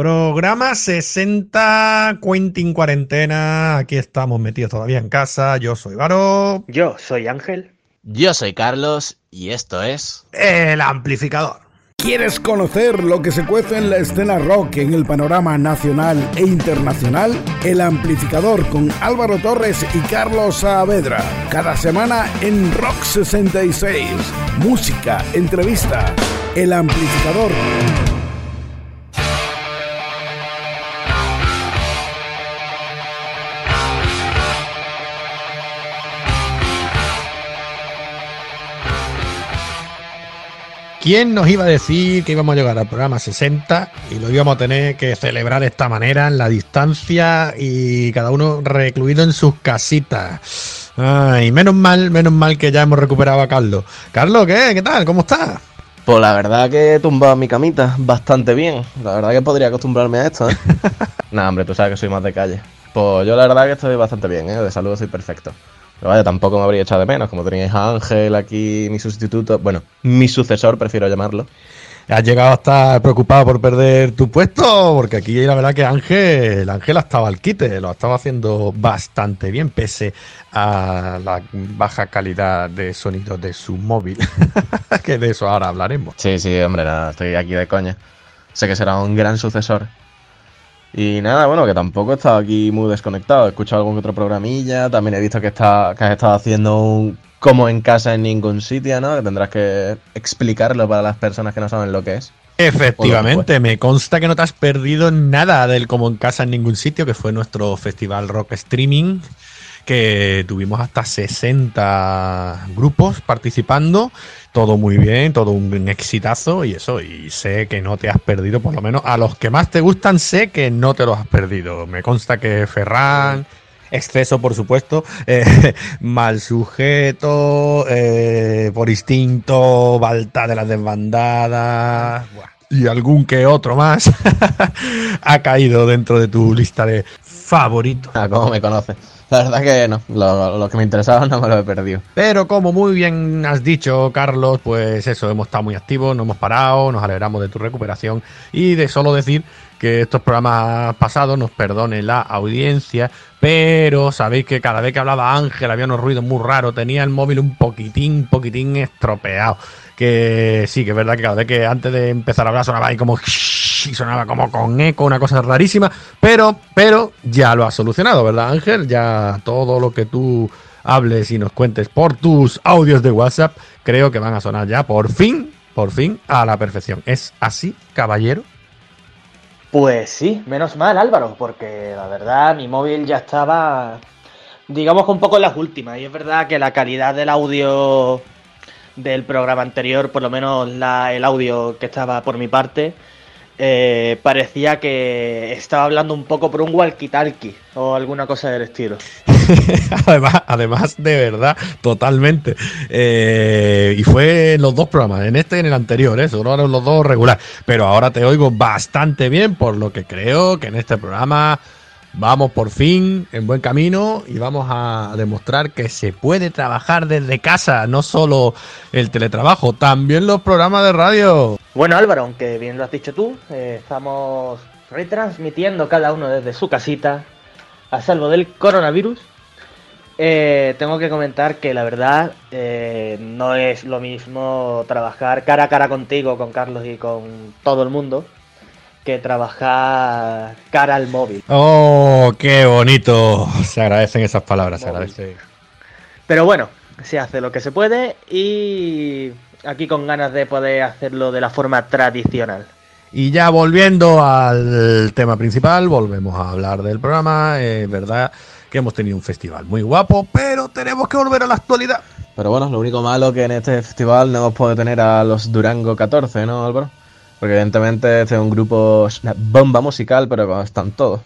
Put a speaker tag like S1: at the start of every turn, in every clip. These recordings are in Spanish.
S1: Programa 60, Quentin Cuarentena. Aquí estamos metidos todavía en casa. Yo soy Varo.
S2: Yo soy Ángel.
S3: Yo soy Carlos y esto es
S1: El Amplificador.
S4: ¿Quieres conocer lo que se cuece en la escena rock en el panorama nacional e internacional? El Amplificador con Álvaro Torres y Carlos Saavedra. Cada semana en Rock 66. Música, entrevista. El Amplificador.
S1: ¿Quién nos iba a decir que íbamos a llegar al programa 60 y lo íbamos a tener que celebrar de esta manera, en la distancia y cada uno recluido en sus casitas? Ay, menos mal, menos mal que ya hemos recuperado a Carlos. Carlos, ¿qué? ¿Qué tal? ¿Cómo estás?
S3: Pues la verdad que he tumbado mi camita bastante bien. La verdad que podría acostumbrarme a esto, ¿eh? nah, hombre, tú sabes que soy más de calle. Pues yo la verdad que estoy bastante bien, ¿eh? De salud soy perfecto. Pero vaya, tampoco me habría echado de menos, como teníais a Ángel aquí, mi sustituto, bueno, mi sucesor, prefiero llamarlo.
S1: ¿Has llegado a estar preocupado por perder tu puesto? Porque aquí la verdad que Ángel, Ángel estaba al quite, lo estaba haciendo bastante bien, pese a la baja calidad de sonido de su móvil. que de eso ahora hablaremos.
S3: Sí, sí, hombre, nada, estoy aquí de coña. Sé que será un gran sucesor. Y nada, bueno, que tampoco he estado aquí muy desconectado. He escuchado algún otro programilla. También he visto que, está, que has estado haciendo un como en casa en ningún sitio, ¿no? Que tendrás que explicarlo para las personas que no saben lo que es.
S1: Efectivamente, me consta que no te has perdido nada del como en casa en ningún sitio, que fue nuestro festival rock streaming, que tuvimos hasta 60 grupos participando, todo muy bien, todo un exitazo y eso, y sé que no te has perdido, por lo menos a los que más te gustan, sé que no te los has perdido. Me consta que Ferran, exceso por supuesto, eh, mal sujeto, eh, por instinto, Balta de las desbandadas. Y algún que otro más ha caído dentro de tu lista de favoritos.
S3: Ah, ¿cómo me conoces? La verdad que no, lo, que me interesaba no me lo he perdido.
S1: Pero como muy bien has dicho, Carlos, pues eso, hemos estado muy activos, no hemos parado, nos alegramos de tu recuperación y de solo decir que estos programas pasados nos perdone la audiencia, pero sabéis que cada vez que hablaba Ángel había unos ruidos muy raros, tenía el móvil un poquitín, poquitín estropeado. Que sí, que es verdad que cada vez que antes de empezar a hablar sonaba ahí como sonaba como con eco, una cosa rarísima, pero, pero ya lo has solucionado, ¿verdad, Ángel? Ya todo lo que tú hables y nos cuentes por tus audios de WhatsApp, creo que van a sonar ya por fin, por fin, a la perfección. ¿Es así, caballero?
S2: Pues sí, menos mal Álvaro, porque la verdad mi móvil ya estaba, digamos que un poco en las últimas, y es verdad que la calidad del audio del programa anterior, por lo menos la, el audio que estaba por mi parte, eh, parecía que estaba hablando un poco por un walkie-talkie o alguna cosa del estilo.
S1: además, además, de verdad, totalmente. Eh, y fue en los dos programas, en este y en el anterior, ¿eh? eran los dos regular. Pero ahora te oigo bastante bien, por lo que creo que en este programa vamos por fin en buen camino y vamos a demostrar que se puede trabajar desde casa, no solo el teletrabajo, también los programas de radio.
S2: Bueno Álvaro, aunque bien lo has dicho tú, eh, estamos retransmitiendo cada uno desde su casita a salvo del coronavirus. Eh, tengo que comentar que la verdad eh, no es lo mismo trabajar cara a cara contigo, con Carlos y con todo el mundo, que trabajar cara al móvil.
S1: Oh, qué bonito. Se agradecen esas palabras, se agradece.
S2: Pero bueno, se hace lo que se puede y aquí con ganas de poder hacerlo de la forma tradicional.
S1: Y ya volviendo al tema principal, volvemos a hablar del programa. Es verdad que hemos tenido un festival muy guapo, pero tenemos que volver a la actualidad.
S3: Pero bueno, lo único malo que en este festival no hemos podido tener a los Durango 14, ¿no, Álvaro? Porque evidentemente este es un grupo, una bomba musical, pero están todos.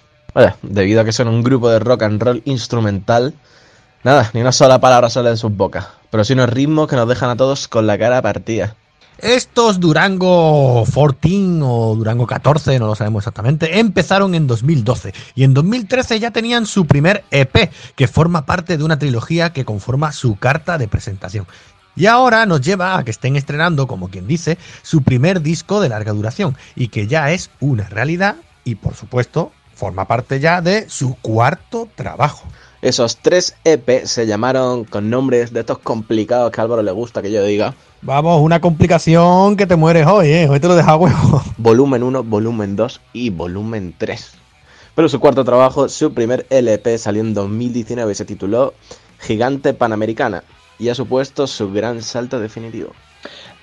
S3: Debido a que son un grupo de rock and roll instrumental, nada, ni una sola palabra sale de sus bocas. Pero sí unos ritmos que nos dejan a todos con la cara partida.
S1: Estos Durango 14 o Durango 14, no lo sabemos exactamente, empezaron en 2012 y en 2013 ya tenían su primer EP, que forma parte de una trilogía que conforma su carta de presentación. Y ahora nos lleva a que estén estrenando, como quien dice, su primer disco de larga duración y que ya es una realidad y por supuesto forma parte ya de su cuarto trabajo.
S3: Esos tres EP se llamaron con nombres de estos complicados que a Álvaro le gusta que yo diga.
S1: Vamos, una complicación que te mueres hoy, ¿eh? Hoy te lo deja huevo.
S3: Volumen 1, volumen 2 y volumen 3. Pero su cuarto trabajo, su primer LP salió en 2019 y se tituló Gigante Panamericana y ha supuesto su gran salto definitivo.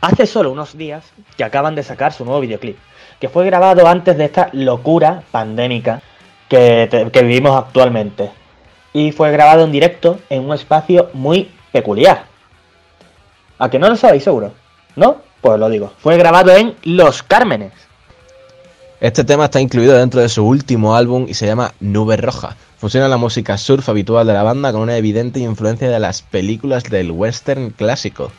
S2: Hace solo unos días que acaban de sacar su nuevo videoclip, que fue grabado antes de esta locura pandémica que, te- que vivimos actualmente. Y fue grabado en directo en un espacio muy peculiar. ¿A que no lo sabéis seguro? ¿No? Pues lo digo. Fue grabado en Los Cármenes.
S3: Este tema está incluido dentro de su último álbum y se llama Nube Roja. Fusiona la música surf habitual de la banda con una evidente influencia de las películas del western clásico.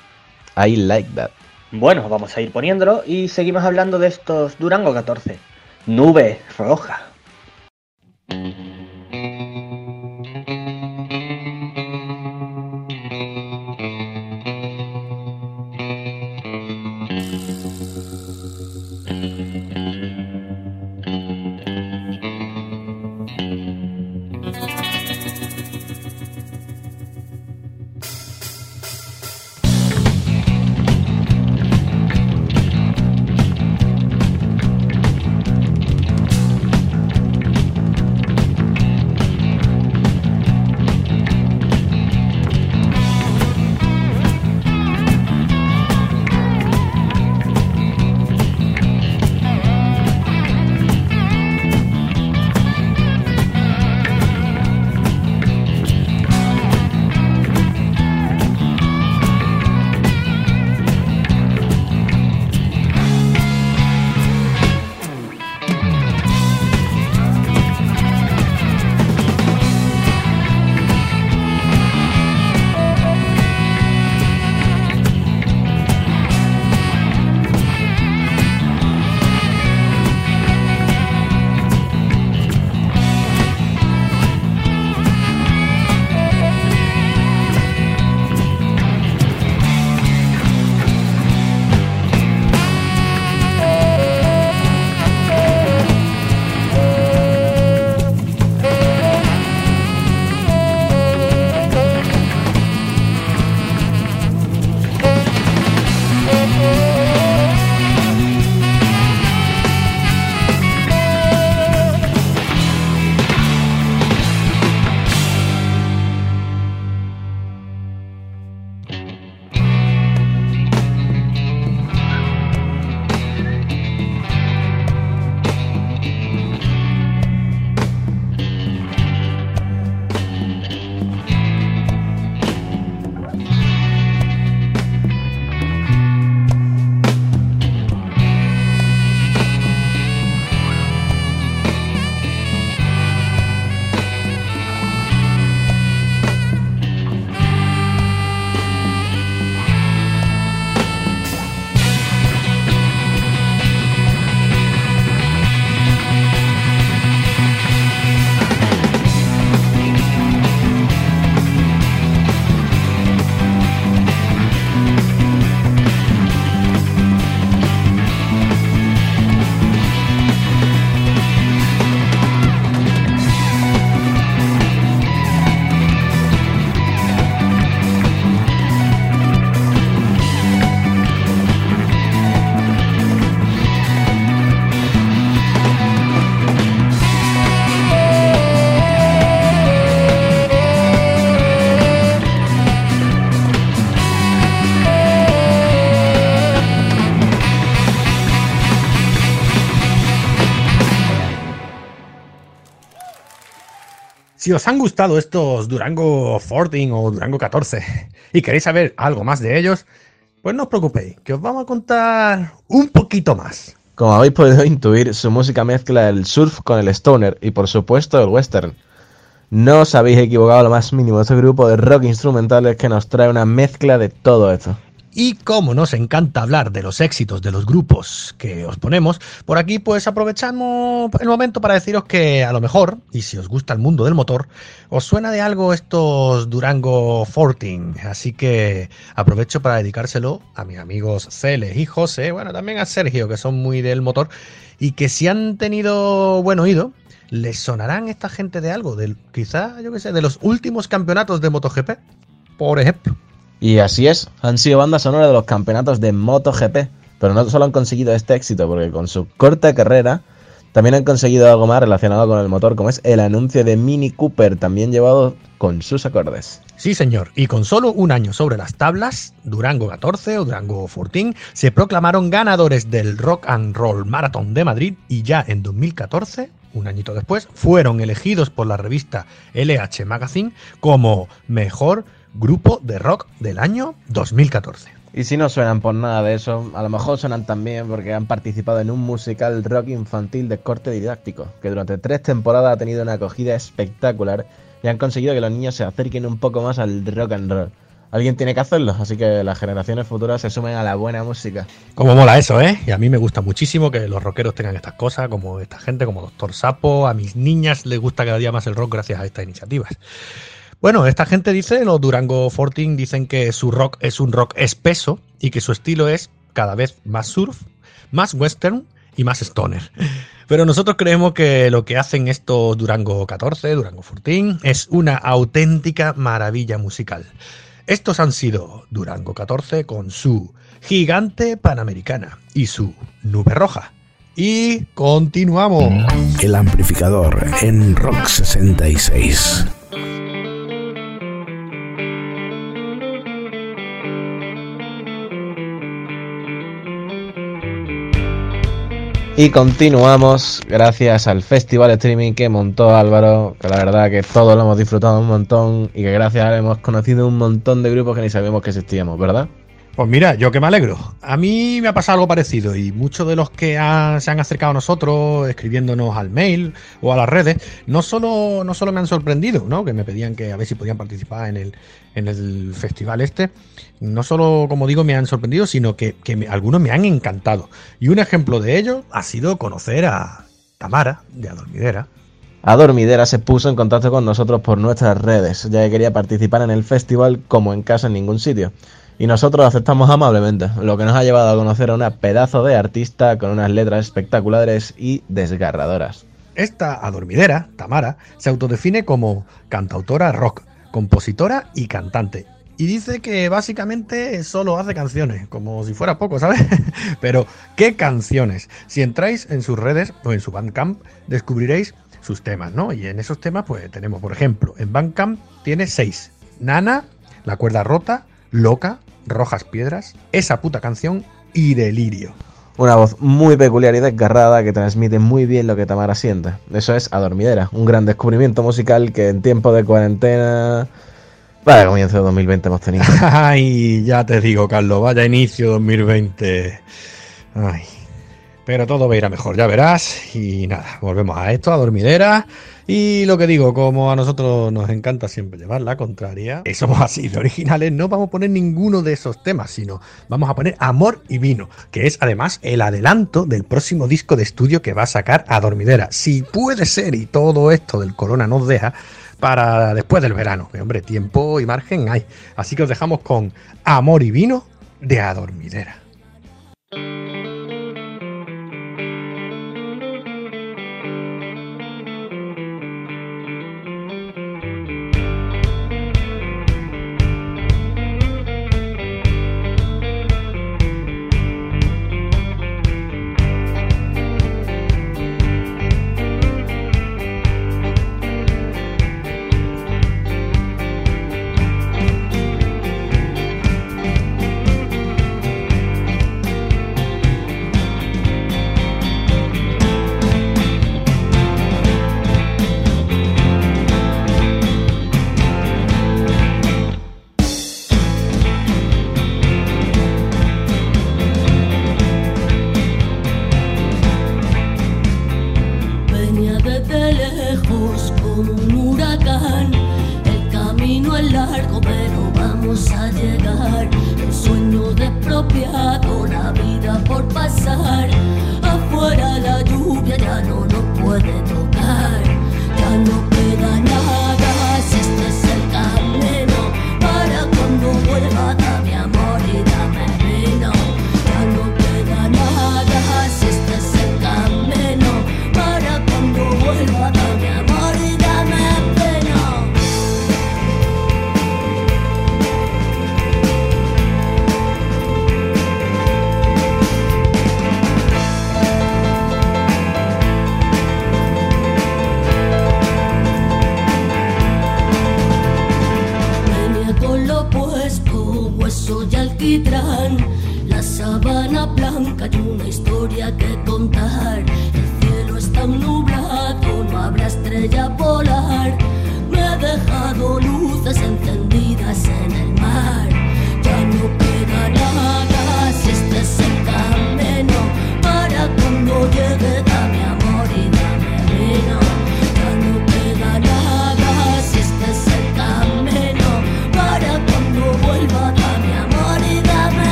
S3: I like that.
S2: Bueno, vamos a ir poniéndolo y seguimos hablando de estos Durango 14. Nube roja.
S1: Si os han gustado estos Durango 14 o Durango 14 y queréis saber algo más de ellos, pues no os preocupéis, que os vamos a contar un poquito más.
S3: Como habéis podido intuir, su música mezcla el surf con el stoner y por supuesto el western. No os habéis equivocado lo más mínimo, este grupo de rock instrumental es que nos trae una mezcla de todo esto.
S1: Y como nos encanta hablar de los éxitos de los grupos que os ponemos, por aquí pues aprovechamos el momento para deciros que a lo mejor, y si os gusta el mundo del motor, os suena de algo estos Durango 14. Así que aprovecho para dedicárselo a mis amigos Celes y José, bueno, también a Sergio, que son muy del motor, y que si han tenido buen oído, les sonarán esta gente de algo, del, quizá, yo qué sé, de los últimos campeonatos de MotoGP, por ejemplo.
S3: Y así es, han sido bandas sonoras de los campeonatos de MotoGP, pero no solo han conseguido este éxito, porque con su corta carrera también han conseguido algo más relacionado con el motor, como es el anuncio de Mini Cooper, también llevado con sus acordes.
S1: Sí, señor, y con solo un año sobre las tablas, Durango 14 o Durango 14 se proclamaron ganadores del Rock and Roll Marathon de Madrid y ya en 2014, un añito después, fueron elegidos por la revista LH Magazine como mejor grupo de rock del año 2014.
S3: Y si no suenan por nada de eso, a lo mejor suenan también porque han participado en un musical rock infantil de corte didáctico, que durante tres temporadas ha tenido una acogida espectacular y han conseguido que los niños se acerquen un poco más al rock and roll. Alguien tiene que hacerlo, así que las generaciones futuras se sumen a la buena música.
S1: Como mola eso, ¿eh? Y a mí me gusta muchísimo que los rockeros tengan estas cosas, como esta gente, como Doctor Sapo. A mis niñas les gusta cada día más el rock gracias a estas iniciativas. Bueno, esta gente dice, los Durango 14 dicen que su rock es un rock espeso y que su estilo es cada vez más surf, más western y más stoner. Pero nosotros creemos que lo que hacen estos Durango 14, Durango 14, es una auténtica maravilla musical. Estos han sido Durango 14 con su gigante panamericana y su nube roja. Y continuamos.
S4: El amplificador en Rock 66.
S3: Y continuamos gracias al festival streaming que montó Álvaro, que la verdad que todos lo hemos disfrutado un montón y que gracias a él hemos conocido un montón de grupos que ni sabíamos que existíamos, ¿verdad?
S1: Pues mira, yo que me alegro. A mí me ha pasado algo parecido y muchos de los que se han acercado a nosotros escribiéndonos al mail o a las redes, no solo, no solo me han sorprendido, ¿no? que me pedían que a ver si podían participar en el, en el festival este, no solo, como digo, me han sorprendido, sino que, algunos me han encantado. Y un ejemplo de ello ha sido conocer a Tamara de Adormidera.
S3: Adormidera se puso en contacto con nosotros por nuestras redes, ya que quería participar en el festival como en casa en ningún sitio y nosotros aceptamos amablemente, lo que nos ha llevado a conocer a una pedazo de artista con unas letras espectaculares y desgarradoras.
S1: Esta adormidera, Tamara, se autodefine como cantautora rock, compositora y cantante. Y dice que básicamente solo hace canciones, como si fuera poco, ¿sabes? Pero, ¿qué canciones? Si entráis en sus redes o en su Bandcamp, descubriréis sus temas, ¿no? Y en esos temas, pues tenemos, por ejemplo, en Bandcamp tiene seis. Nana, La cuerda rota, Loca, Rojas Piedras, esa puta canción y Delirio.
S3: Una voz muy peculiar y desgarrada que transmite muy bien lo que Tamara siente. Eso es Adormidera, un gran descubrimiento musical que en tiempo de cuarentena... Vaya comienzo de 2020 hemos tenido.
S1: Ay, ya te digo, Carlos, vaya inicio 2020. Ay. Pero todo va a ir a mejor, ya verás. Y nada, volvemos a esto, a dormidera. Y lo que digo, como a nosotros nos encanta siempre llevar la contraria, y somos así de originales, no vamos a poner ninguno de esos temas, sino vamos a poner Amor y Vino, que es además el adelanto del próximo disco de estudio que va a sacar a Dormidera. Si puede ser y todo esto del corona nos deja, para después del verano. Que, hombre, tiempo y margen hay. Así que os dejamos con Amor y Vino de Adormidera.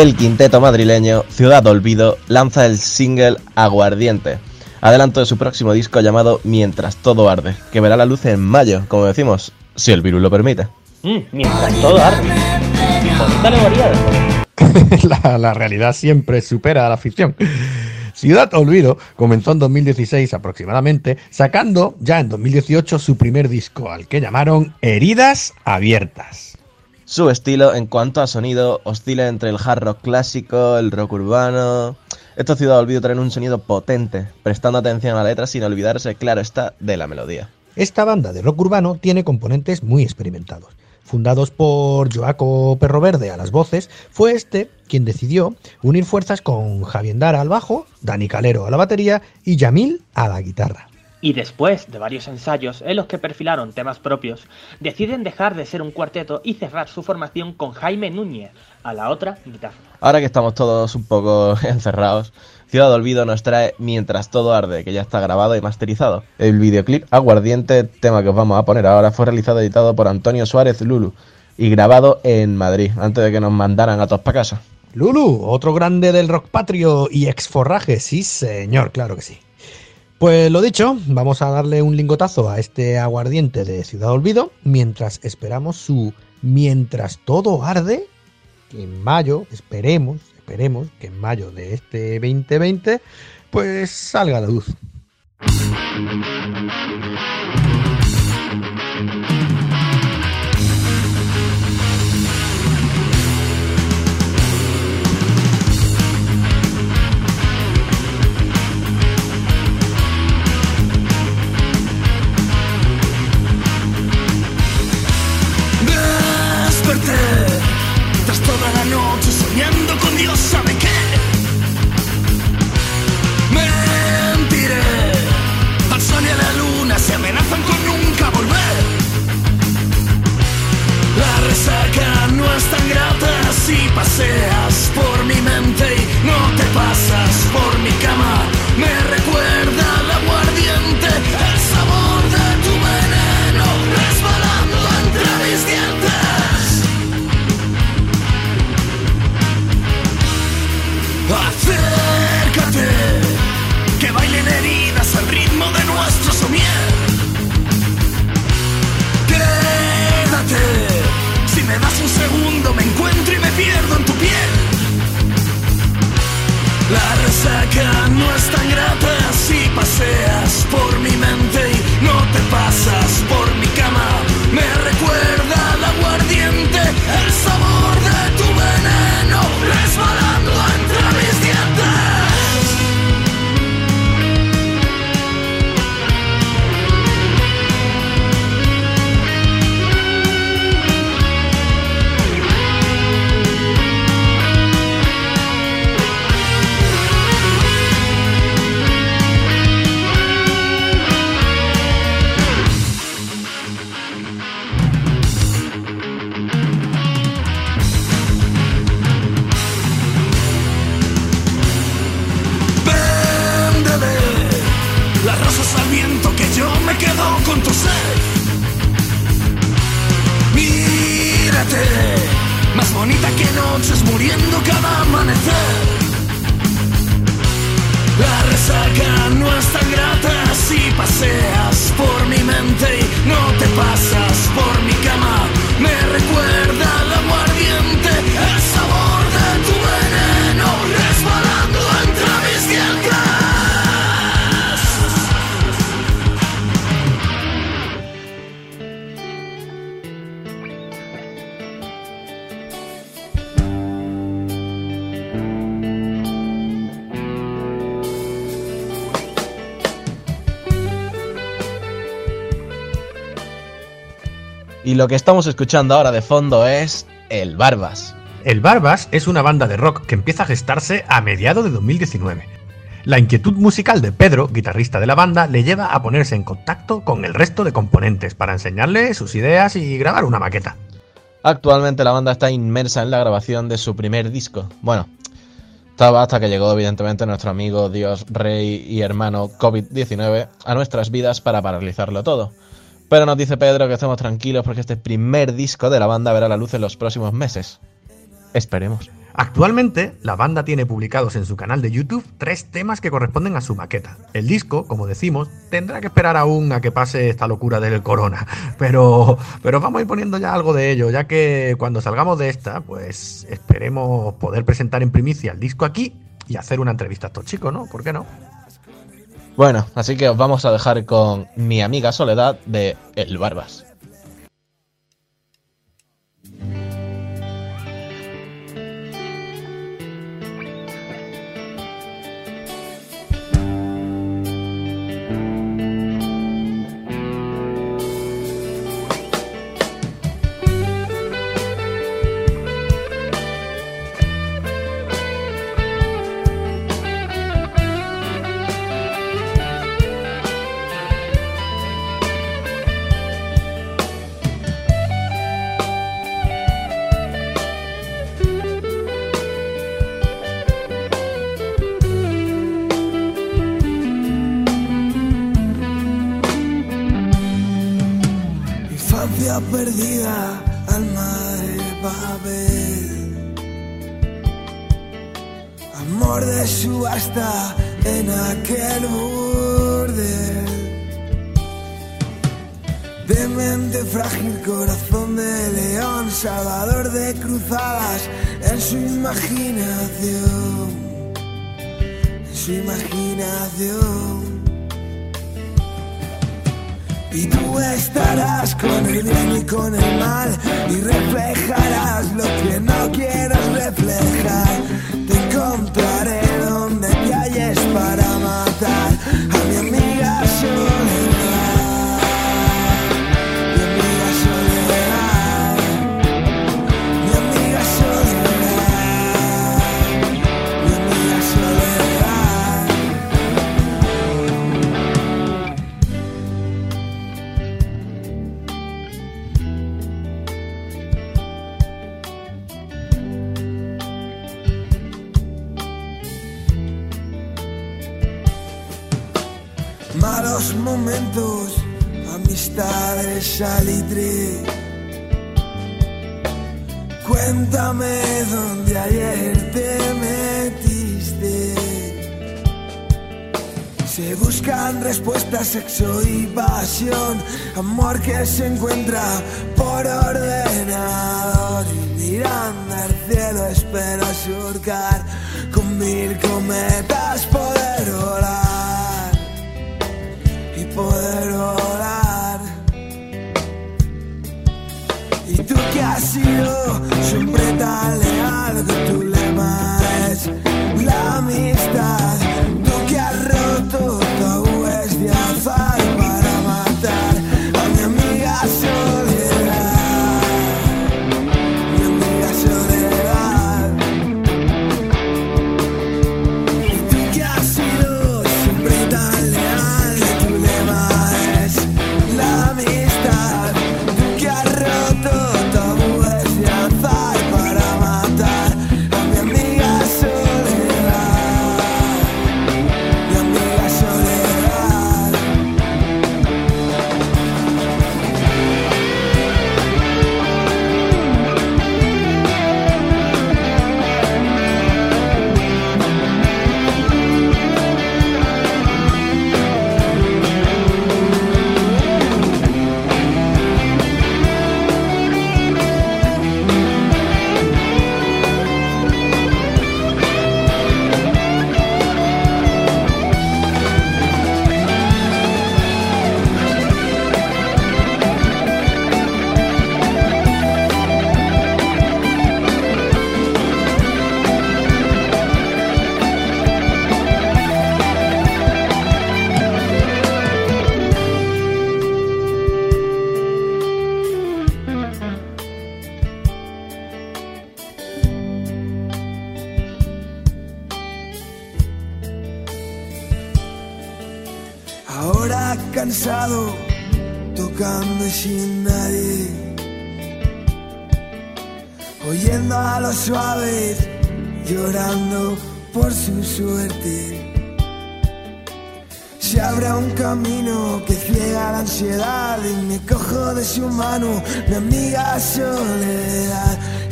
S5: El
S3: quinteto madrileño Ciudad Olvido lanza el single Aguardiente, adelanto de su próximo disco llamado Mientras todo arde, que verá la luz en mayo, como decimos, si el virus lo permite.
S2: Mm, mientras todo arde.
S1: La realidad siempre supera a la ficción. Ciudad Olvido comenzó en 2016 aproximadamente, sacando ya en 2018 su primer disco, al que llamaron Heridas Abiertas.
S3: Su estilo en cuanto a sonido oscila entre el hard rock clásico, el rock urbano. Estos Ciudad Olvido traen un sonido potente, prestando atención a la letra sin olvidarse, claro está, de la melodía.
S1: Esta banda de rock urbano tiene componentes muy experimentados. Fundados por Joaco Perro Verde a las voces, fue este quien decidió unir fuerzas con Javier Dara al bajo, Dani Calero a la batería y Yamil a la guitarra.
S2: Y después de varios ensayos en los que perfilaron temas propios, deciden dejar de ser un cuarteto y cerrar su formación con Jaime Núñez a la otra guitarra.
S3: Ahora que estamos todos un poco encerrados, Ciudad Olvido nos trae Mientras todo arde, que ya está grabado y masterizado. El videoclip Aguardiente, tema que os vamos a poner ahora, fue realizado y editado por Antonio Suárez Lulu y grabado en Madrid, antes de que nos mandaran a todos para casa.
S1: Lulu, otro grande del rock patrio y exforraje, sí señor, claro que sí. Pues lo dicho, vamos a darle un lingotazo a este aguardiente de Ciudad Olvido mientras esperamos su Mientras todo arde, que en mayo, esperemos, esperemos que en mayo de este 2020, pues salga la luz.
S6: Tras toda la noche soñando con Dios sabe qué. Y
S3: lo que estamos escuchando ahora de fondo es El Barbas.
S1: El Barbas es una banda de rock que empieza a gestarse a mediados de 2019. La inquietud musical de Pedro, guitarrista de la banda, le lleva a ponerse en contacto con el resto de componentes para enseñarle sus ideas y grabar una maqueta.
S3: Actualmente la banda está inmersa en la grabación de su primer disco. Bueno, estaba hasta que llegó evidentemente nuestro amigo Dios, Rey y hermano COVID-19 a nuestras vidas para paralizarlo todo. Pero nos dice Pedro que estemos tranquilos porque este primer disco de la banda verá la luz en los próximos meses. Esperemos.
S1: Actualmente, la banda tiene publicados en su canal de YouTube tres temas que corresponden a su maqueta. El disco, como decimos, tendrá que esperar aún a que pase esta locura del corona, pero, pero vamos a ir poniendo ya algo de ello, ya que cuando salgamos de esta, pues esperemos poder presentar en primicia el disco aquí y hacer una entrevista a estos chicos, ¿no? ¿Por qué no?
S3: Bueno, así que os vamos a dejar con mi amiga Soledad de El Barbas.
S7: Perdida, alma de papel. Amor de subasta en aquel burdel. Demente frágil, corazón de león, salvador de cruzadas en su imaginación. En su imaginación. Y tú estarás con el bien y con el mal y reflejarás lo que no quieras reflejar. Salitre. Cuéntame dónde ayer te metiste. Se buscan respuestas, sexo y pasión. Amor que se encuentra por ordenador. Y mirando al cielo espero surcar con mil cometas poder volar y poder volar. Que has sido siempre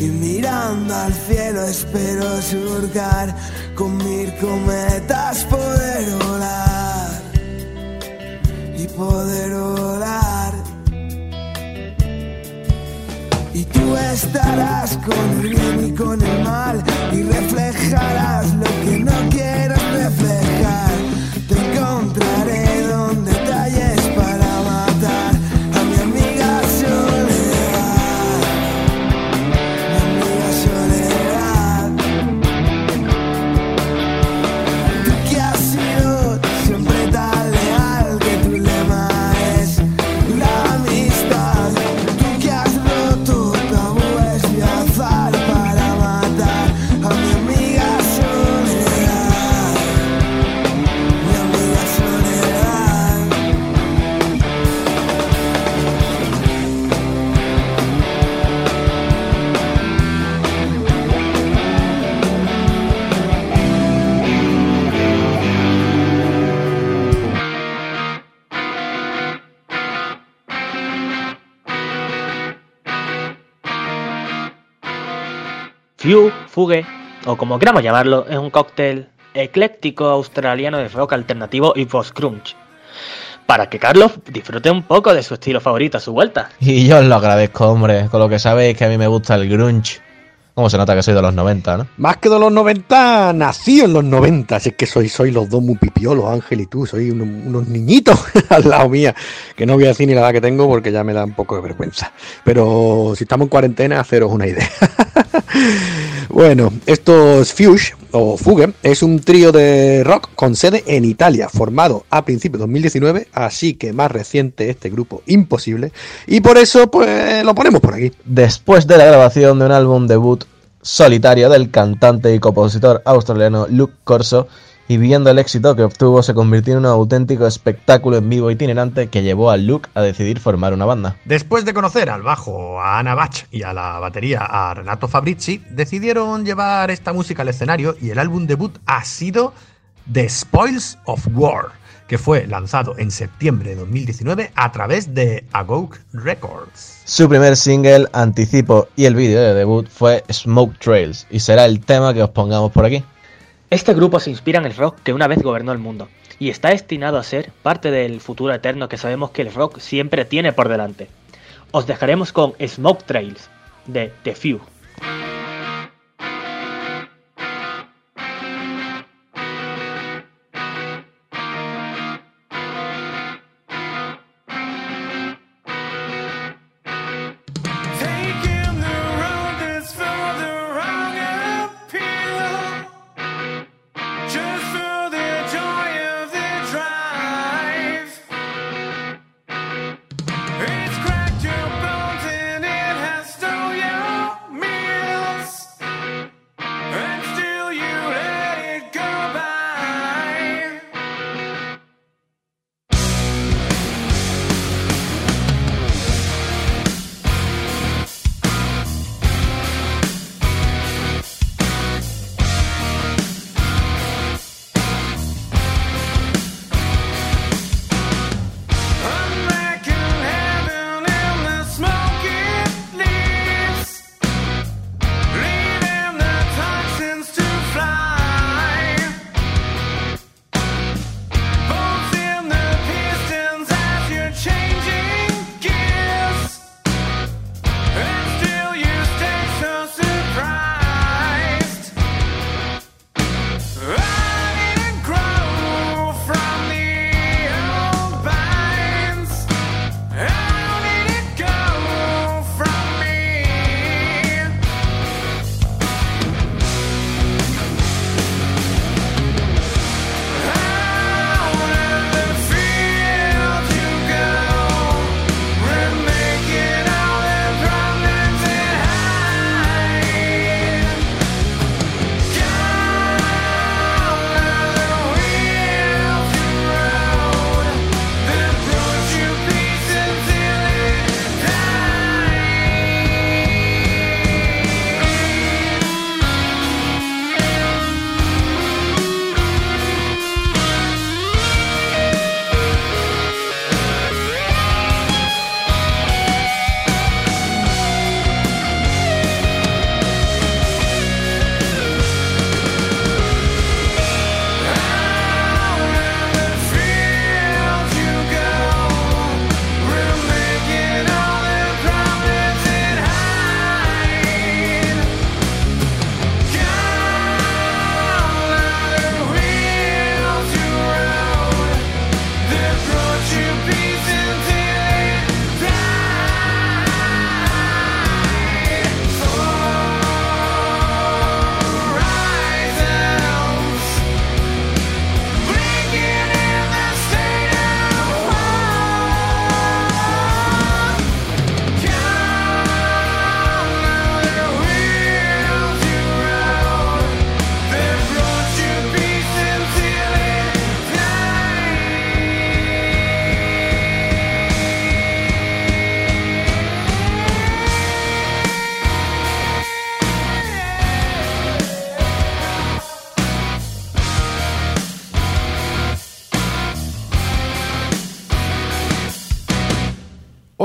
S7: mirando al cielo espero surcar con mil cometas poder volar y poder volar. Y tú estarás con el bien y con el mal y reflejarás lo que no quieras reflejar. Te encontraré
S2: Few, Fugue, o como queramos llamarlo, es un cóctel ecléctico australiano de rock alternativo y post-crunch. Para que Carlos disfrute un poco de su estilo favorito a su vuelta.
S3: Y yo os lo agradezco, hombre. Con lo que sabéis que a mí me gusta el grunge. Como se nota que soy de los 90, ¿no?
S1: Más que de los 90, nací en los 90. Así que soy, soy los dos muy pipiolos, Ángel y tú. Soy uno- unos niñitos al lado mía. Que no voy a decir ni la edad que tengo porque ya me da un poco de vergüenza. Pero si estamos en cuarentena, haceros una idea. bueno, estos Fuge o Fugue es un trío de rock con sede en Italia, formado a principios de 2019. Así que más reciente este grupo imposible. Y por eso, pues lo ponemos por aquí.
S3: Después de la grabación de un álbum debut solitario del cantante y compositor australiano Luke Corso, y viendo el éxito que obtuvo, se convirtió en un auténtico espectáculo en vivo itinerante que llevó a Luke a decidir formar una banda.
S1: Después de conocer al bajo a Ana Bach y a la batería a Renato Fabrizi, decidieron llevar esta música al escenario y el álbum debut ha sido The Spoils of War, que fue lanzado en septiembre de 2019 a través de Agok Records.
S3: Su primer single, Anticipo, y el vídeo de debut fue Smoke Trails, y será el tema que os pongamos por aquí.
S2: Este grupo se inspira en el rock que una vez gobernó el mundo y está destinado a ser parte del futuro eterno que sabemos que el rock siempre tiene por delante. Os dejaremos con Smoke Trails de The Few.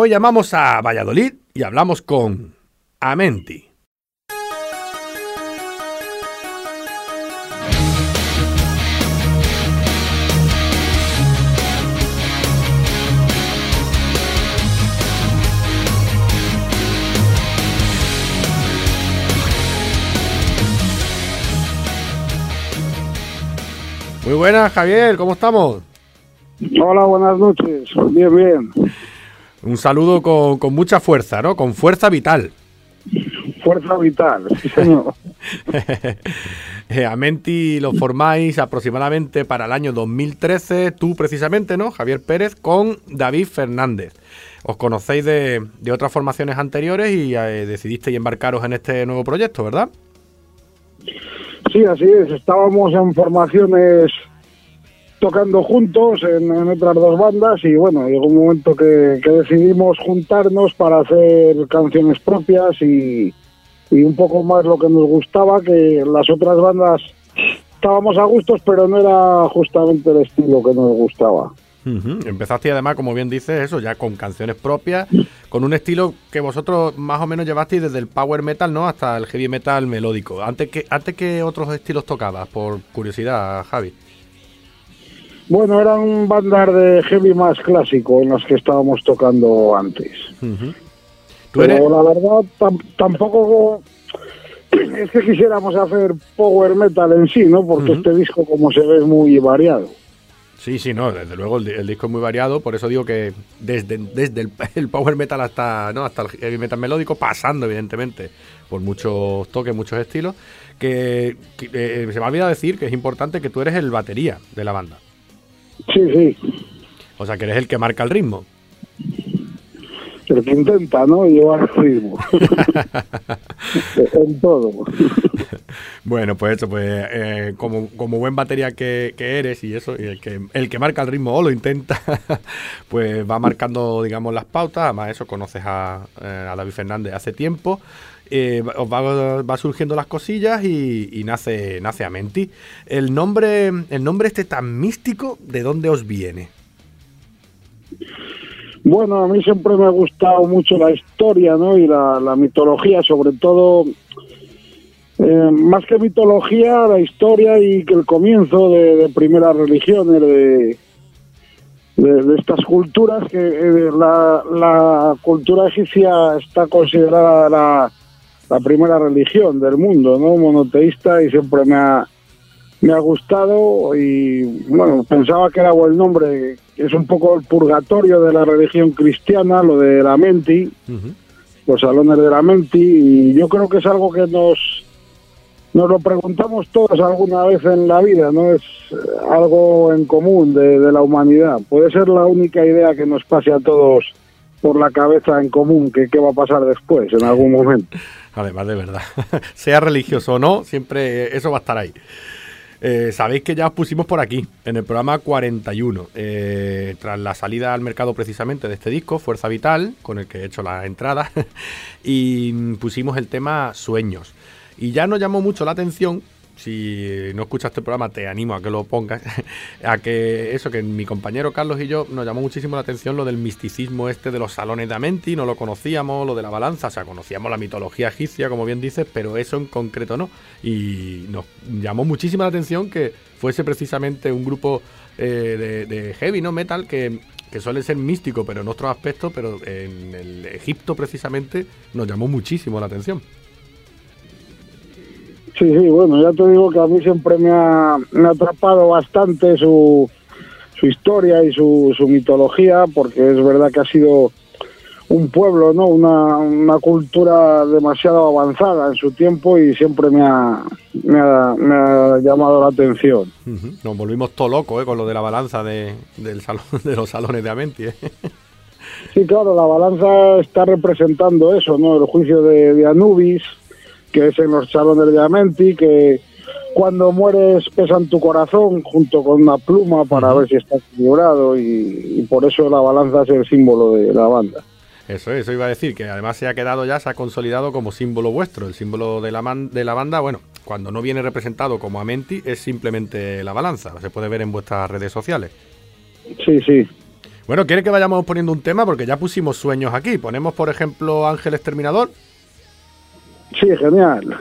S1: Hoy llamamos a Valladolid y hablamos con Amenti. Muy buenas, Javier, ¿cómo estamos?
S8: Hola, buenas noches. Bien, bien.
S1: Un saludo con, con mucha fuerza, ¿no? Con fuerza vital.
S8: Fuerza vital, sí, señor.
S1: Eh, a Menti lo formáis aproximadamente para el año 2013, tú precisamente, ¿no? Javier Pérez con David Fernández. Os conocéis de, de otras formaciones anteriores y eh, decidisteis embarcaros en este nuevo proyecto, ¿verdad?
S8: Sí, así es. Estábamos en formaciones tocando juntos en, otras dos bandas y bueno, llegó un momento que, decidimos juntarnos para hacer canciones propias y, y un poco más lo que nos gustaba, que las otras bandas estábamos a gustos, pero no era justamente el estilo que nos gustaba.
S1: Empezaste además, como bien dices, eso ya con canciones propias, con un estilo que vosotros más o menos llevasteis desde el power metal, ¿no? Hasta el heavy metal melódico. Antes que, antes que otros estilos tocabas, por curiosidad, Javi.
S8: Bueno, eran bandas de heavy más clásico en las que estábamos tocando antes. Pero
S1: eres,
S8: la verdad tam- tampoco es que quisiéramos hacer power metal en sí, ¿no? Porque este disco, como se ve, es muy variado.
S1: Sí, sí, no, desde luego el, di- el disco es muy variado, por eso digo que desde, desde el, el power metal hasta, ¿no? hasta el heavy metal melódico, pasando evidentemente por muchos toques, muchos estilos, que, que, eh, se me ha olvidado decir que es importante que tú eres el batería de la banda,
S8: Sí, sí.
S1: o sea que eres el que marca el ritmo.
S8: El que intenta, ¿no? Llevar el ritmo. en todo.
S1: Bueno, pues eso, pues eh, como, como buen batería que, que eres y eso, y el que, el que marca el ritmo o lo intenta, pues va marcando, digamos, las pautas. Además, eso conoces a, eh, a David Fernández hace tiempo. Eh, os va, va surgiendo las cosillas y, y nace, nace a Menti. El nombre, el nombre este tan místico, ¿de dónde os viene?
S8: Bueno, a mí siempre me ha gustado mucho la historia, ¿no? Y la, mitología, sobre todo, eh, más que mitología, la historia y que el comienzo de, de primeras religiones, de estas culturas, que eh, la, la cultura egipcia está considerada la, la primera religión del mundo, ¿no? Monoteísta y siempre me ha, me ha gustado y bueno, pensaba que era buen nombre, es un poco el purgatorio de la religión cristiana, lo de la menti, los salones de la menti, y yo creo que es algo que nos, nos lo preguntamos todos alguna vez en la vida, ¿no? Es eh, algo en común de, de la humanidad. Puede ser la única idea que nos pase a todos por la cabeza en común, que qué va a pasar después, en algún momento.
S1: Además, de verdad. sea religioso o no, siempre eso va a estar ahí. Eh, Sabéis que ya os pusimos por aquí, en el programa 41, eh, tras la salida al mercado precisamente de este disco, Fuerza Vital, con el que he hecho la entrada, y mm, pusimos el tema Sueños. Y ya nos llamó mucho la atención, si no escuchas este programa te animo a que lo pongas, a que eso, que mi compañero Carlos y yo nos llamó muchísimo la atención lo del misticismo este de los salones de Amenti, no lo conocíamos, lo de la balanza, o sea, conocíamos la mitología egipcia, como bien dices, pero eso en concreto no. Y nos llamó muchísima la atención que fuese precisamente un grupo eh, de, de heavy, ¿no? Metal, que, que suele ser místico, pero en otros aspectos, pero en el Egipto precisamente nos llamó muchísimo la atención.
S8: Sí, sí, bueno, ya te digo que a mí siempre me ha, me ha atrapado bastante su, su historia y su, su mitología, porque es verdad que ha sido un pueblo, ¿no? Una, una cultura demasiado avanzada en su tiempo y siempre me ha, me ha, me ha llamado la atención.
S1: Nos volvimos todo locos ¿eh? con lo de la balanza de, del salón, de los salones de Amenti. ¿eh?
S8: Sí, claro, la balanza está representando eso, ¿no? El juicio de, de Anubis, que es en los salones de Amenti, que cuando mueres pesan tu corazón junto con una pluma para ver si estás equilibrado y, y por eso la balanza es el símbolo de la banda.
S1: Eso, eso iba a decir, que además se ha quedado ya, se ha consolidado como símbolo vuestro. El símbolo de la, man- de la banda, bueno, cuando no viene representado como Amenti, es simplemente la balanza. Se puede ver en vuestras redes sociales.
S8: Sí, sí.
S1: Bueno, ¿quiere que vayamos poniendo un tema? Porque ya pusimos sueños aquí. Ponemos, por ejemplo, Ángel Exterminador.
S9: Sí, genial.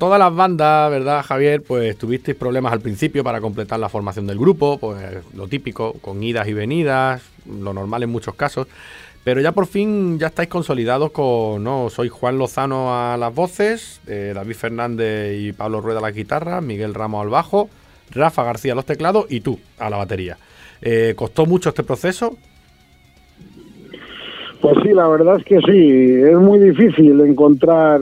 S1: Todas las bandas, ¿verdad, Javier? Pues tuvisteis problemas al principio para completar la formación del grupo, pues lo típico, con idas y venidas, lo normal en muchos casos. Pero ya por fin ya estáis consolidados con, no, soy Juan Lozano a las voces, eh, David Fernández y Pablo Rueda a la guitarra, Miguel Ramos al bajo, Rafa García a los teclados y tú a la batería. Eh, ¿Costó mucho este proceso?
S8: Pues sí, la verdad es que sí, es muy difícil encontrar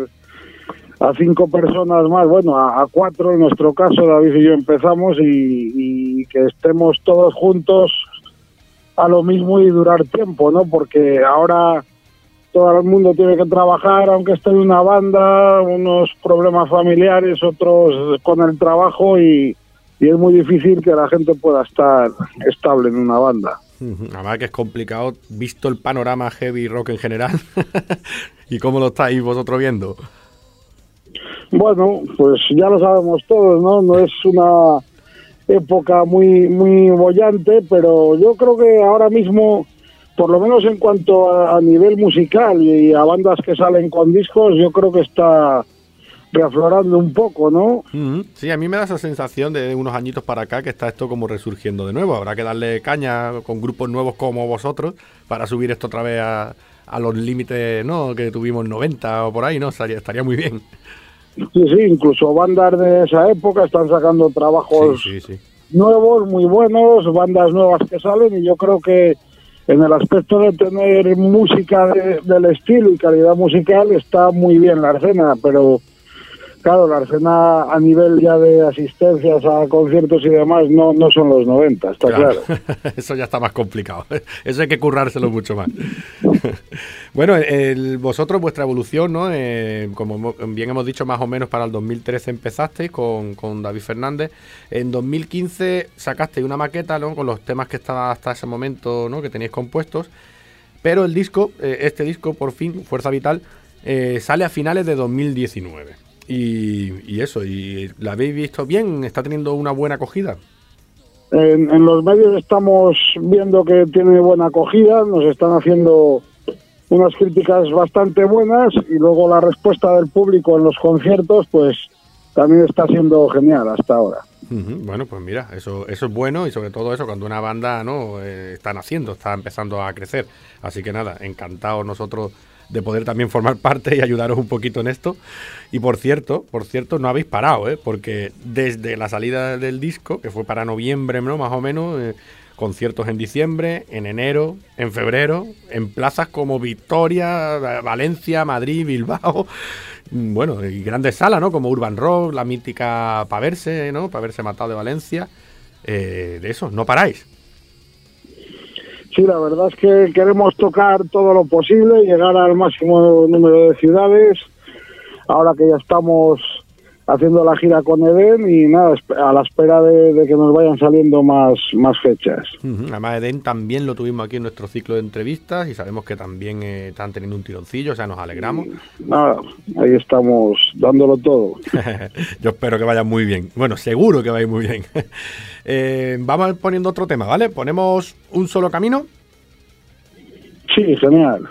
S8: a cinco personas más, bueno, a, cuatro en nuestro caso, David y yo empezamos y, que estemos todos juntos a lo mismo y durar tiempo, ¿no? Porque ahora todo el mundo tiene que trabajar, aunque esté en una banda, unos problemas familiares, otros con el trabajo y, es muy difícil que la gente pueda estar estable en una banda.
S1: Además que es complicado, visto el panorama heavy rock en general. ¿Y cómo lo estáis vosotros viendo?
S8: Bueno, pues ya lo sabemos todos, ¿no? No es una época muy muy bollante, pero yo creo que ahora mismo, por lo menos en cuanto a, nivel musical y a bandas que salen con discos, yo creo que está reaflorando un poco, ¿no?
S1: Sí, a mí me da esa sensación de unos añitos para acá que está esto como resurgiendo de nuevo. Habrá que darle caña con grupos nuevos como vosotros para subir esto otra vez a, a los límites ¿no? que tuvimos en 90 o por ahí, ¿no? Estaría muy bien.
S8: Sí, sí, incluso bandas de esa época están sacando trabajos
S1: Sí, sí, sí.
S8: nuevos, muy buenos, bandas nuevas que salen y yo creo que en el aspecto de tener música de- del estilo y calidad musical está muy bien la escena, pero claro, la escena a nivel ya de asistencias a conciertos y demás no, no son los 90, está claro.
S1: Eso ya está más complicado. Eso hay que currárselo mucho más. bueno, el- vosotros, vuestra evolución, ¿no? Eh, como mo- bien hemos dicho, más o menos para el 2013 empezasteis con, con David Fernández. En 2015 sacasteis una maqueta, ¿no? Con los temas que estaban hasta ese momento, ¿no? Que teníais compuestos. Pero el disco, eh, este disco, por fin, Fuerza Vital, eh, sale a finales de 2019. Y, y eso, y ¿la habéis visto bien? ¿Está teniendo una buena acogida?
S8: En, en los medios estamos viendo que tiene buena acogida, nos están haciendo unas críticas bastante buenas y luego la respuesta del público en los conciertos pues también está siendo genial hasta ahora.
S1: Bueno, pues mira, eso, eso es bueno y sobre todo eso cuando una banda no Eh, está naciendo, está empezando a crecer. Así que nada, encantados nosotros de poder también formar parte y ayudaros un poquito en esto. Y por cierto, por cierto, no habéis parado, ¿eh? porque desde la salida del disco, que fue para noviembre, ¿no? Más o menos, eh, conciertos en diciembre, en enero, en febrero, en plazas como Victoria, Valencia, Madrid, Bilbao. Mm, Bueno, y grandes salas, ¿no? Como Urban Rock, la mítica Paverse, ¿no? Paverse Matado de Valencia. Eh, de eso, no paráis.
S8: Sí, la verdad es que queremos tocar todo lo posible, llegar al máximo número de ciudades, ahora que ya estamos haciendo la gira con Eden y nada, a la espera de, de que nos vayan saliendo más, más fechas.
S1: Además, Eden también lo tuvimos aquí en nuestro ciclo de entrevistas y sabemos que también eh, están teniendo un tironcillo, o sea, nos alegramos.
S8: Nada, ahí estamos dándolo todo.
S1: Yo espero que vaya muy bien. Bueno, seguro que vaya muy bien. Eh, vamos a ir poniendo otro tema, ¿vale? Ponemos un solo camino.
S8: Sí, genial.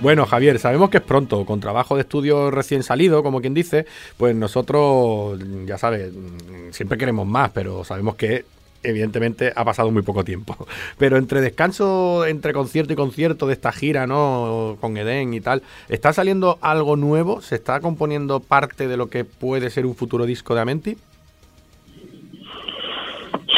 S1: Bueno, Javier, sabemos que es pronto, con trabajo de estudio recién salido, como quien dice, pues nosotros, ya sabes, mm, siempre queremos más, pero sabemos que evidentemente ha pasado muy poco tiempo. Pero entre descanso, entre concierto y concierto de esta gira, ¿no? Con Eden y tal, ¿está saliendo algo nuevo? ¿Se está componiendo parte de lo que puede ser un futuro disco de Amenti?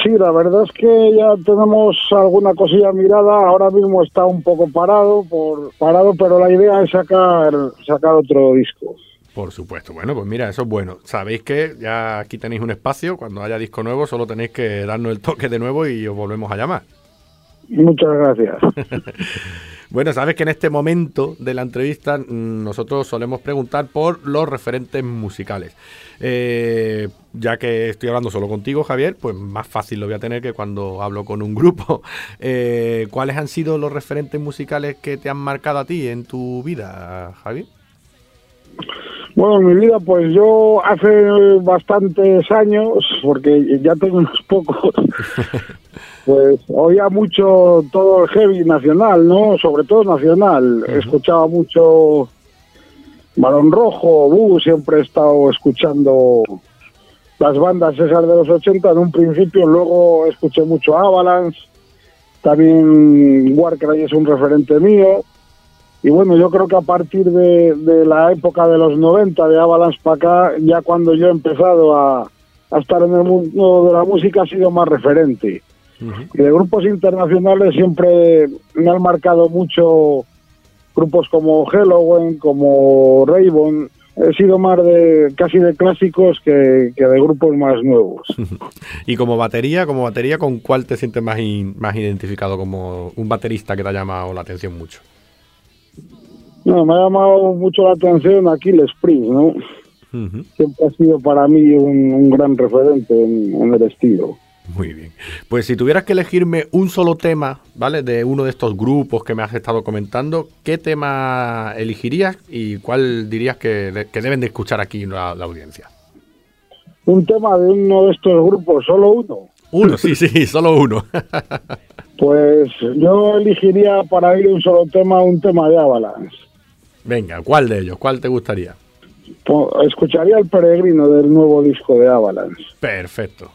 S8: Sí, la verdad es que ya tenemos alguna cosilla mirada. Ahora mismo está un poco parado, por parado, pero la idea es sacar sacar otro disco.
S1: Por supuesto. Bueno, pues mira, eso es bueno. Sabéis que ya aquí tenéis un espacio. Cuando haya disco nuevo, solo tenéis que darnos el toque de nuevo y os volvemos a llamar.
S8: Muchas gracias.
S1: Bueno, sabes que en este momento de la entrevista mm, nosotros solemos preguntar por los referentes musicales. Eh, ya que estoy hablando solo contigo, Javier, pues más fácil lo voy a tener que cuando hablo con un grupo. Eh, ¿Cuáles han sido los referentes musicales que te han marcado a ti en tu vida, Javier?
S8: Bueno, en mi vida, pues yo hace bastantes años, porque ya tengo unos pocos, pues oía mucho todo el heavy nacional, ¿no? Sobre todo nacional. Escuchaba mucho Balón Rojo, Bu, siempre he estado escuchando las bandas esas de los 80 en un principio, luego escuché mucho Avalanche, también Warcry es un referente mío. Y bueno, yo creo que a partir de, de la época de los 90, de Avalanche para acá, ya cuando yo he empezado a, a estar en el mundo de la música, ha sido más referente. Y de grupos internacionales siempre me han marcado mucho grupos como Halloween, como Raven. He sido más de casi de clásicos que, que de grupos más nuevos.
S1: Y como batería, como batería, ¿con cuál te sientes más, in- más identificado como un baterista que te ha llamado la atención mucho?
S8: No, me ha llamado mucho la atención Aquiles Spring, ¿no? Siempre ha sido para mí un, un gran referente en, en el estilo.
S1: Muy bien. Pues si tuvieras que elegirme un solo tema, ¿vale? De uno de estos grupos que me has estado comentando, ¿qué tema elegirías y cuál dirías que, de- que deben de escuchar aquí la, la audiencia?
S8: Un tema de uno de estos grupos, solo uno.
S1: Uno, sí, sí, solo uno.
S8: Pues yo elegiría para ir un solo tema, un tema de Avalanche.
S1: Venga, ¿cuál de ellos? ¿Cuál te gustaría?
S8: Po- Escucharía El Peregrino del nuevo disco de Avalanche.
S1: Perfecto.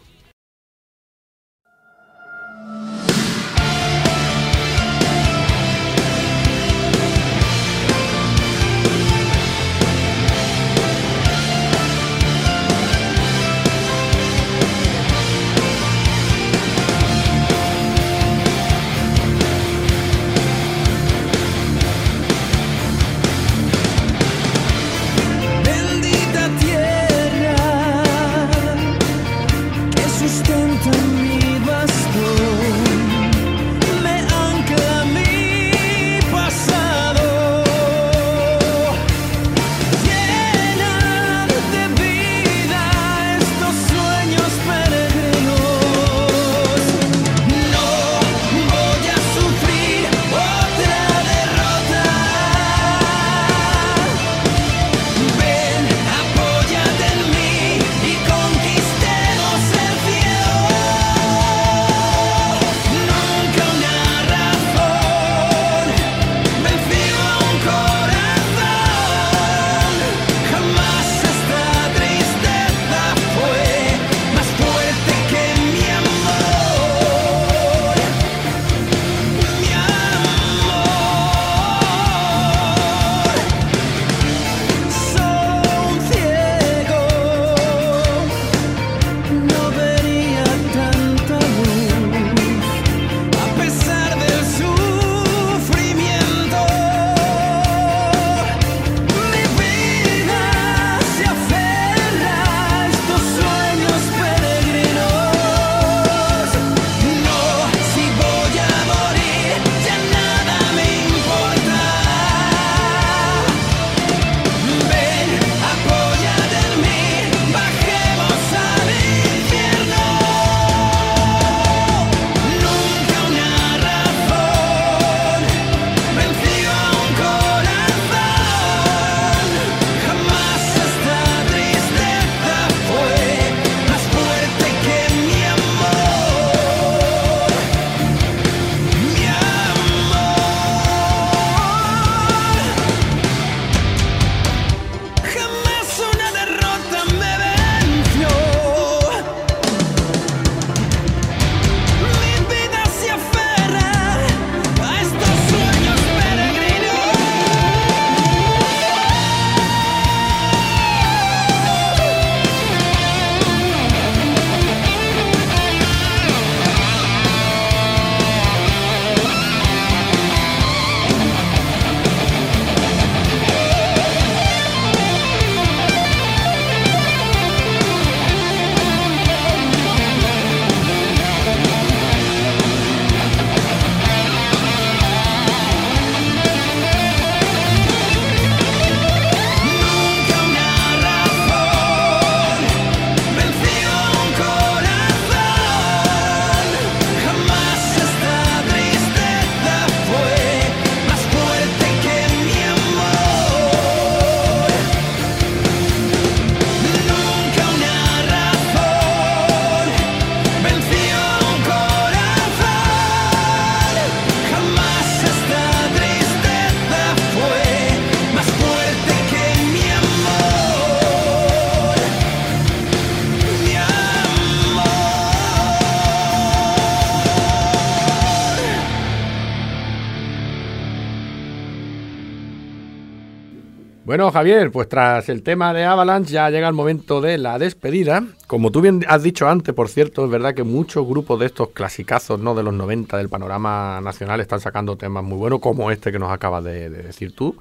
S1: Bueno, Javier, pues tras el tema de Avalanche ya llega el momento de la despedida. Como tú bien has dicho antes, por cierto, es verdad que muchos grupos de estos clasicazos ¿no? de los 90 del panorama nacional están sacando temas muy buenos, como este que nos acabas de, de decir tú.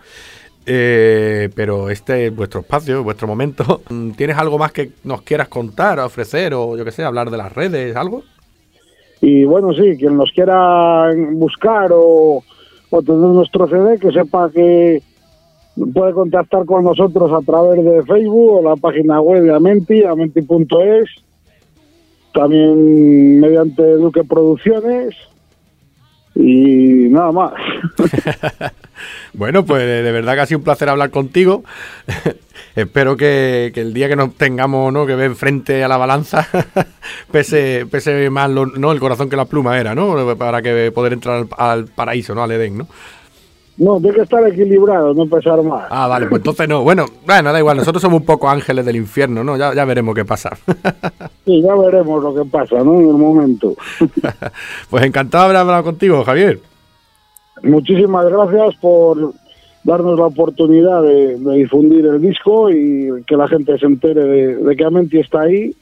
S1: Eh, pero este es vuestro espacio, vuestro momento. ¿Tienes algo más que nos quieras contar, ofrecer o yo qué sé, hablar de las redes, algo?
S8: Y bueno, sí, quien nos quiera buscar o, o tener nuestro CD, que sepa que puede contactar con nosotros a través de Facebook o la página web de Amenti, amenti.es, también mediante Duque Producciones y nada más.
S1: Bueno, pues de verdad que ha sido un placer hablar contigo. Espero que, el día que nos tengamos, ¿no? Que ven frente a la balanza, pese, pese más lo- ¿no? el corazón que la pluma era, ¿no? Para que poder entrar al, al paraíso, ¿no? Al Edén, ¿no?
S8: No, tiene que estar equilibrado, no pesar más.
S1: Ah, vale, pues entonces no. Bueno, bueno, da igual, nosotros somos un poco ángeles del infierno, ¿no? Ya, ya veremos qué pasa.
S8: Sí, ya veremos lo que pasa, ¿no? En el momento.
S1: pues encantado de haber hablado contigo, Javier.
S8: Muchísimas gracias por darnos la oportunidad de, de difundir el disco y que la gente se entere de, de que Amenti está ahí.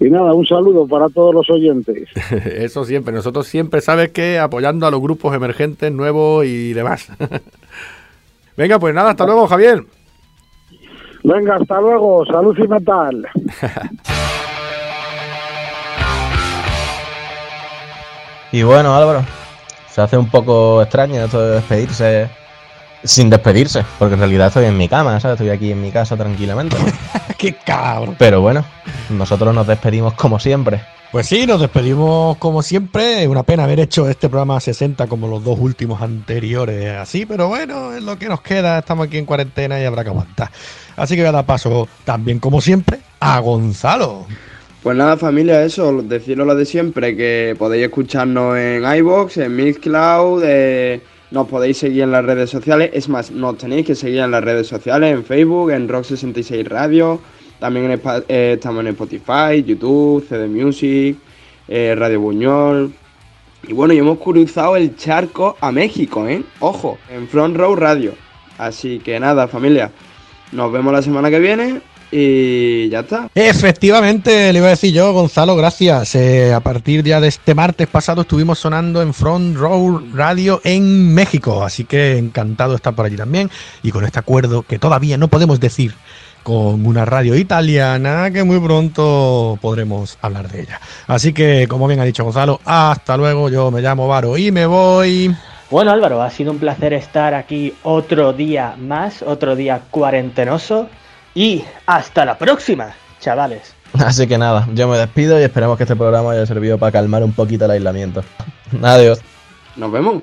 S8: Y nada, un saludo para todos los oyentes.
S1: Eso siempre, nosotros siempre sabes que apoyando a los grupos emergentes, nuevos y demás. Venga, pues nada, hasta luego, Javier.
S8: Venga, hasta luego, salud y metal.
S3: Y bueno, Álvaro, se hace un poco extraño esto de despedirse sin despedirse, porque en realidad estoy en mi cama, ¿sabes? Estoy aquí en mi casa tranquilamente.
S1: ¡Qué cabrón!
S3: Pero bueno, nosotros nos despedimos como siempre.
S1: Pues sí, nos despedimos como siempre. Una pena haber hecho este programa 60 como los dos últimos anteriores, así, pero bueno, es lo que nos queda. Estamos aquí en cuarentena y habrá que aguantar. Así que voy a dar paso también, como siempre, a Gonzalo.
S10: Pues nada, familia, eso, deciros lo de siempre, que podéis escucharnos en iBox, en Mixcloud, eh, nos podéis seguir en las redes sociales, es más, nos tenéis que seguir en las redes sociales, en Facebook, en Rock66 Radio, también en eh, estamos en Spotify, YouTube, CD Music, eh, Radio Buñol. Y bueno, y hemos cruzado el charco a México, ¿eh? Ojo, en Front Row Radio. Así que nada, familia, nos vemos la semana que viene y ya está.
S1: Efectivamente, le iba a decir yo, Gonzalo, gracias. Eh, a partir ya de este martes pasado estuvimos sonando en Front Row Radio en México, así que encantado de estar por allí también y con este acuerdo que todavía no podemos decir con una radio italiana que muy pronto podremos hablar de ella. Así que, como bien ha dicho Gonzalo, hasta luego, yo me llamo Varo y me voy.
S2: Bueno Álvaro, ha sido un placer estar aquí otro día más, otro día cuarentenoso y hasta la próxima, chavales.
S3: Así que nada, yo me despido y esperemos que este programa haya servido para calmar un poquito el aislamiento. Adiós.
S10: Nos vemos.